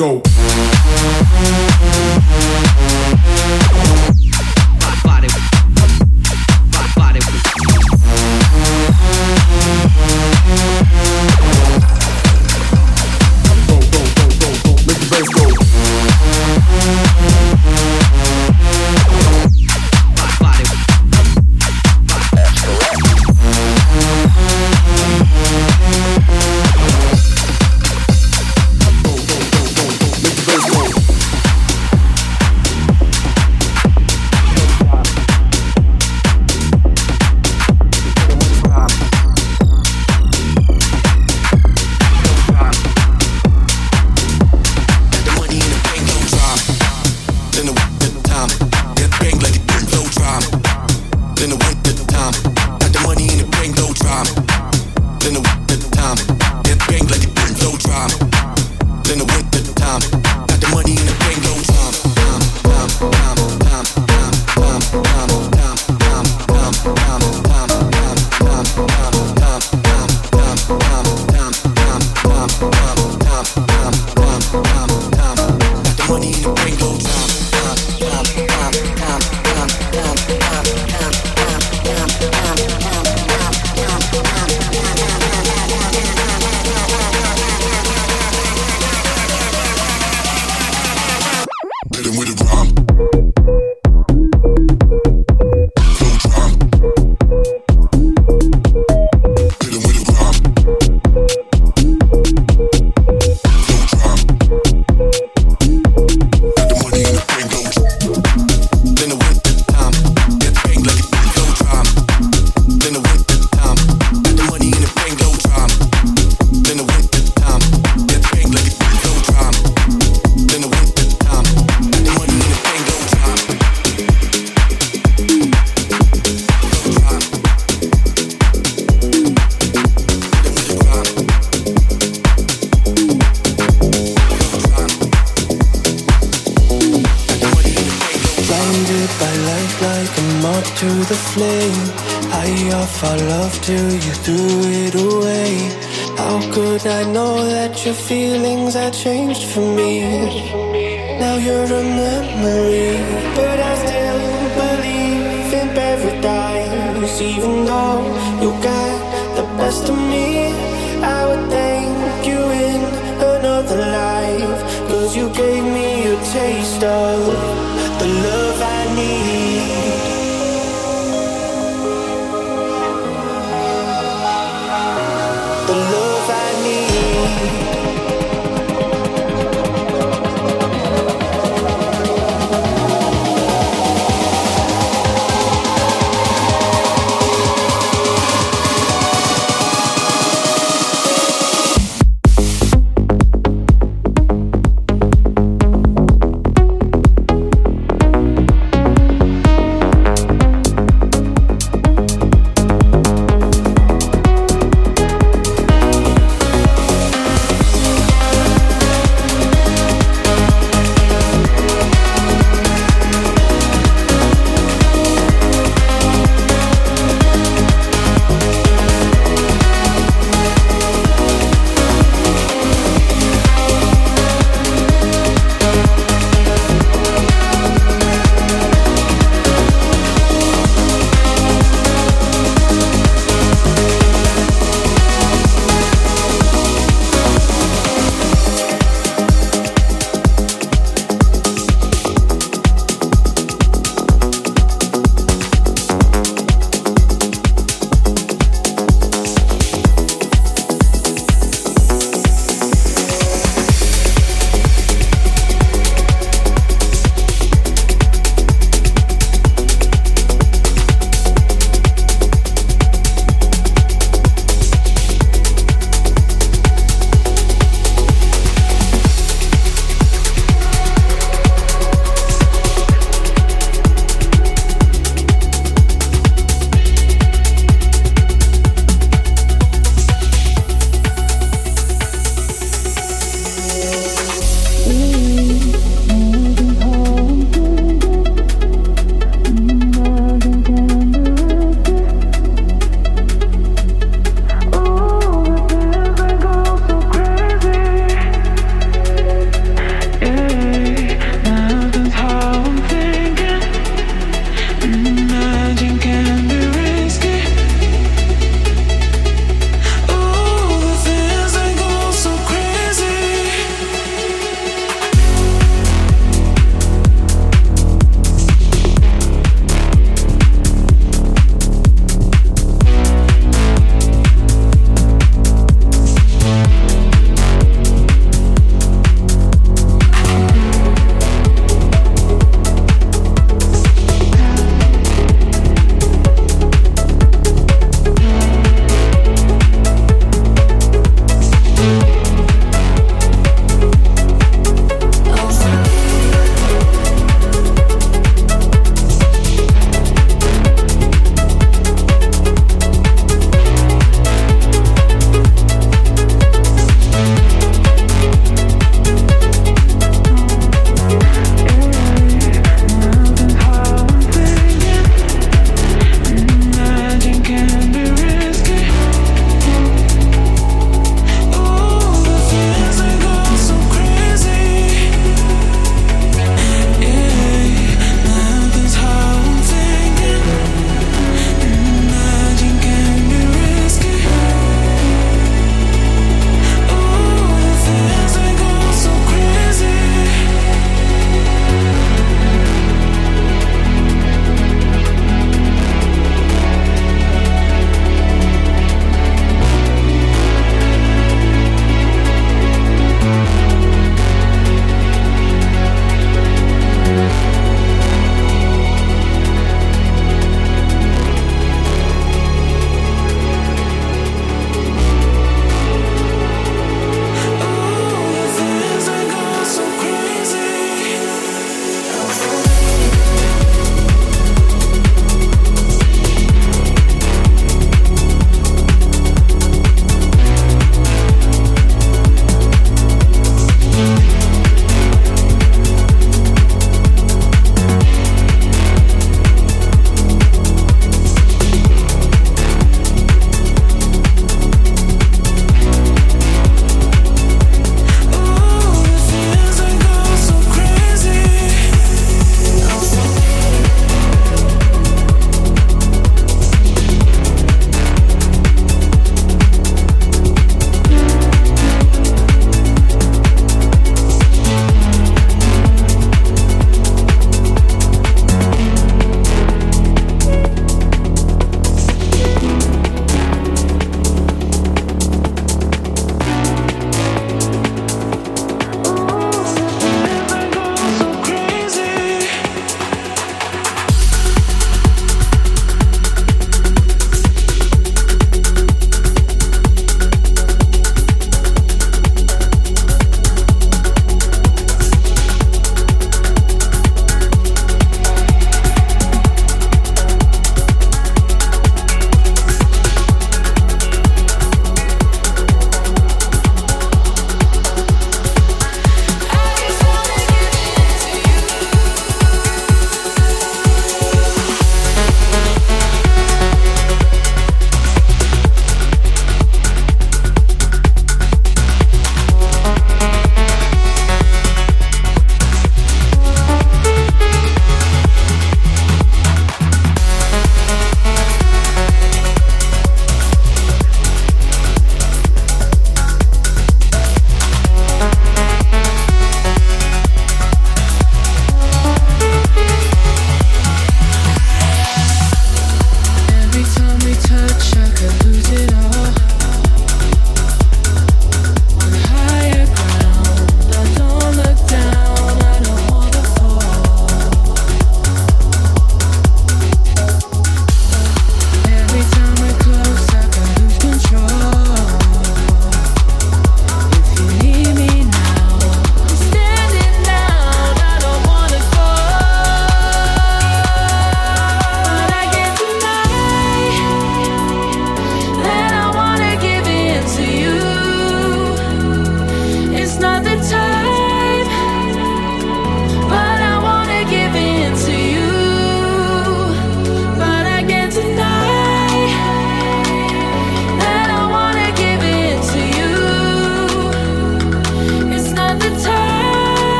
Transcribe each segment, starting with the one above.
Go, paradise.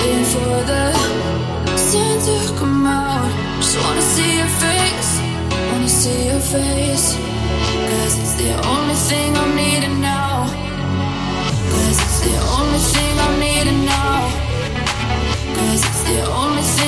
Waiting for the sun to come out. Just wanna see your face. Wanna see your face. Cause it's the only thing I'm needing now. Cause it's the only thing I'm needing now. Cause it's the only thing.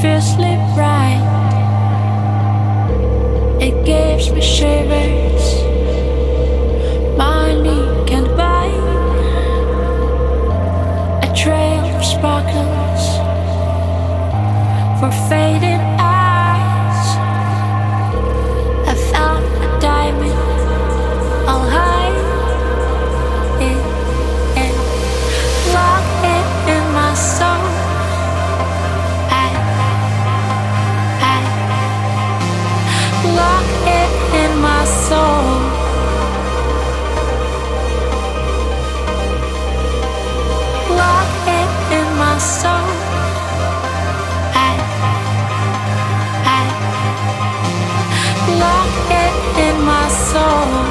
fiercely bright. It gives me shivers. My knee can't bite. a trail of sparkles for fading. So.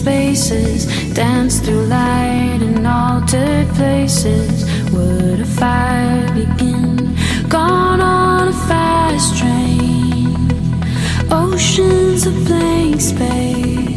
spaces, dance through light in altered places. Would a fire begin? Gone on a fast train, oceans of blank space.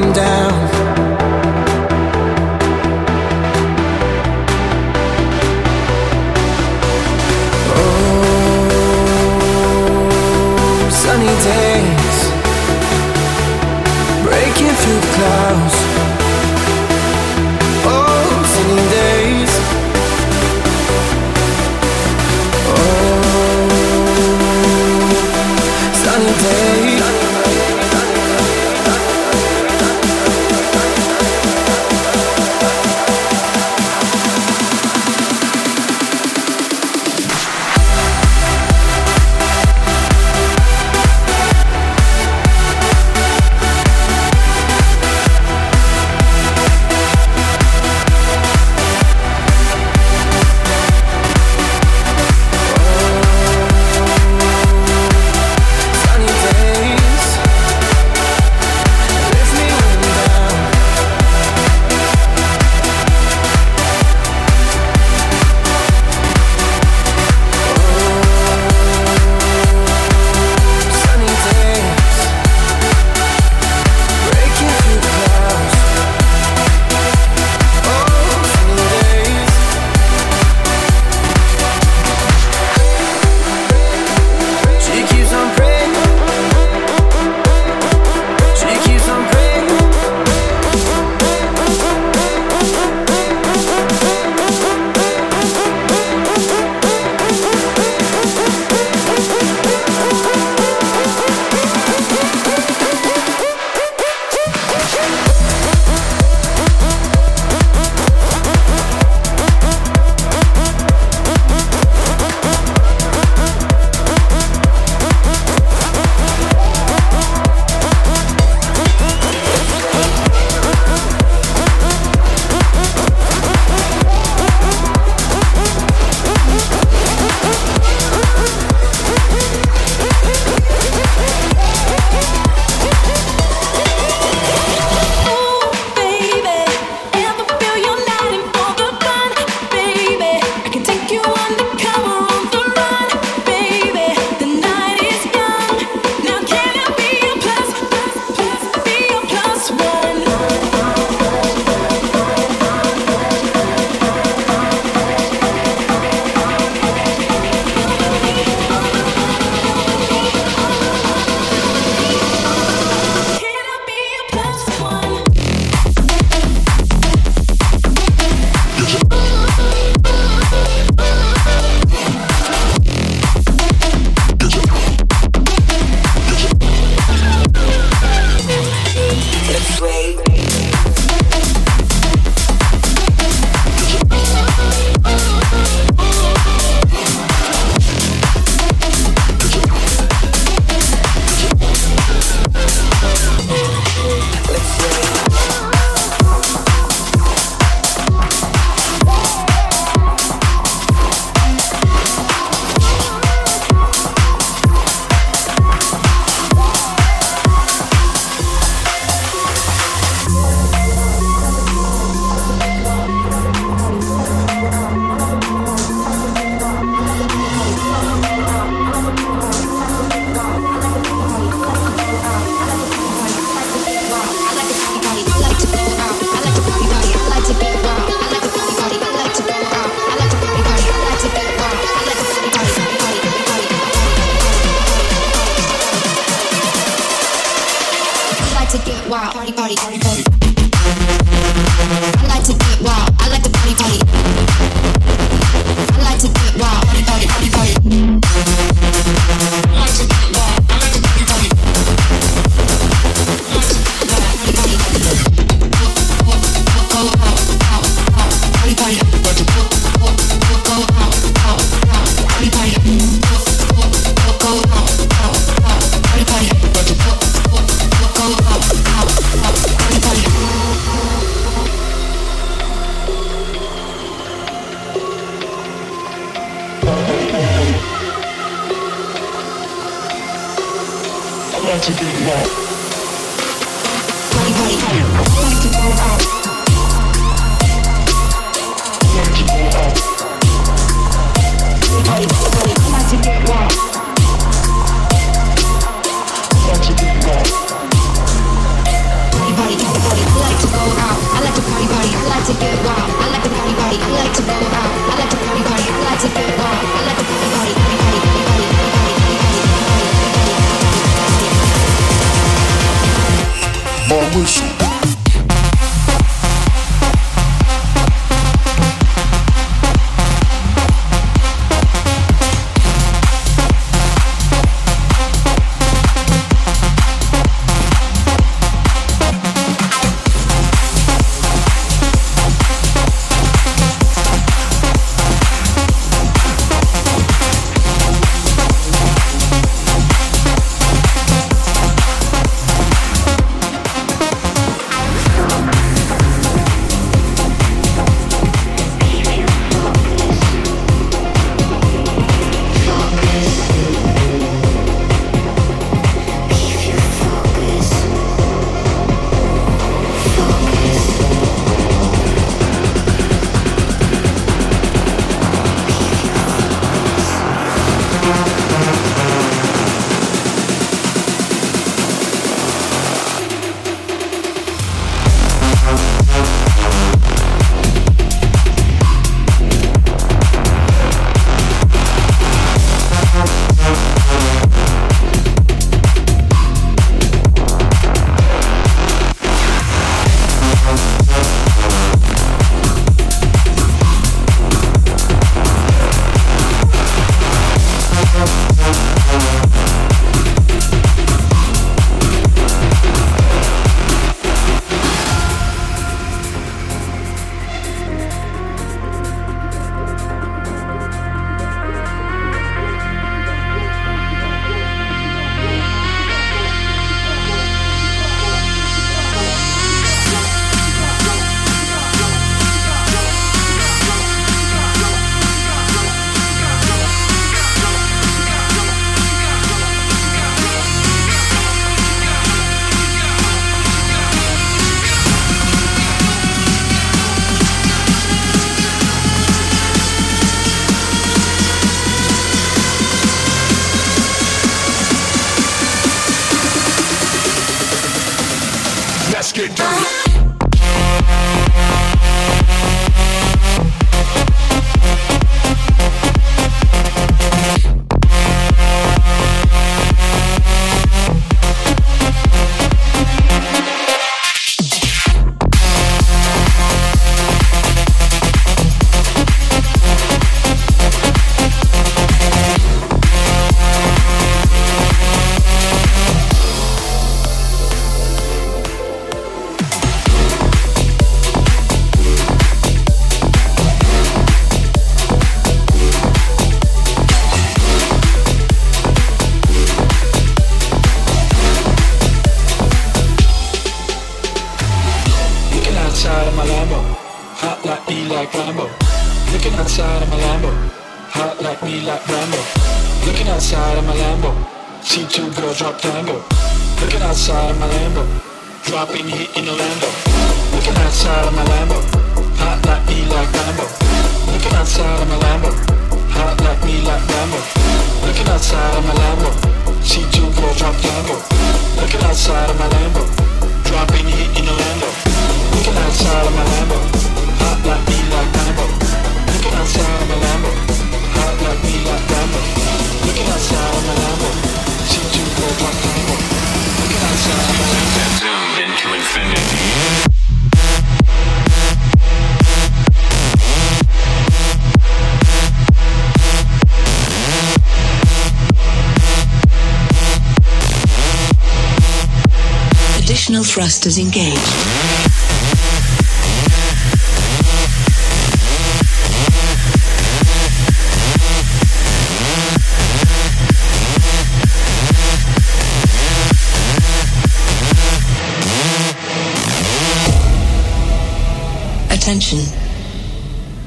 Down.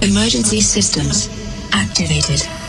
Emergency systems activated.